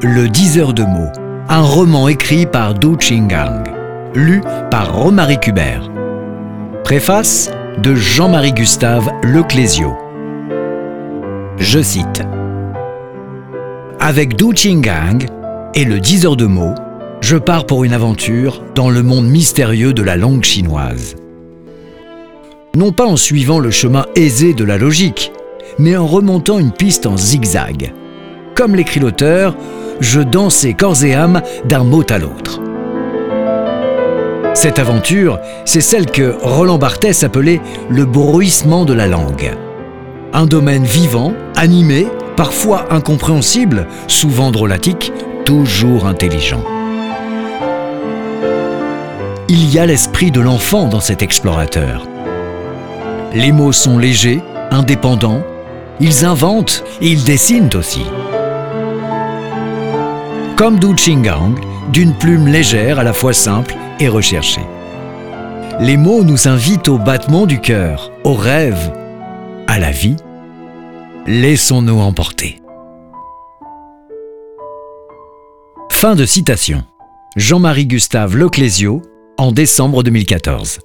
Le Diseur de mots, un roman écrit par Du Chingang, lu par Romary Kubert. Préface de Jean-Marie Gustave Leclésio. Je cite Avec Du Chingang et le Diseur de mots, je pars pour une aventure dans le monde mystérieux de la langue chinoise. Non pas en suivant le chemin aisé de la logique, mais en remontant une piste en zigzag. Comme l'écrit l'auteur, je dansais corps et âme d'un mot à l'autre. Cette aventure, c'est celle que Roland Barthès appelait le bruissement de la langue. Un domaine vivant, animé, parfois incompréhensible, souvent drôlatique, toujours intelligent. Il y a l'esprit de l'enfant dans cet explorateur. Les mots sont légers, indépendants, ils inventent et ils dessinent aussi. Comme Du Chingang, d'une plume légère à la fois simple et recherchée. Les mots nous invitent au battement du cœur, au rêve, à la vie. Laissons-nous emporter. Fin de citation. Jean-Marie Gustave Leclésio, en décembre 2014.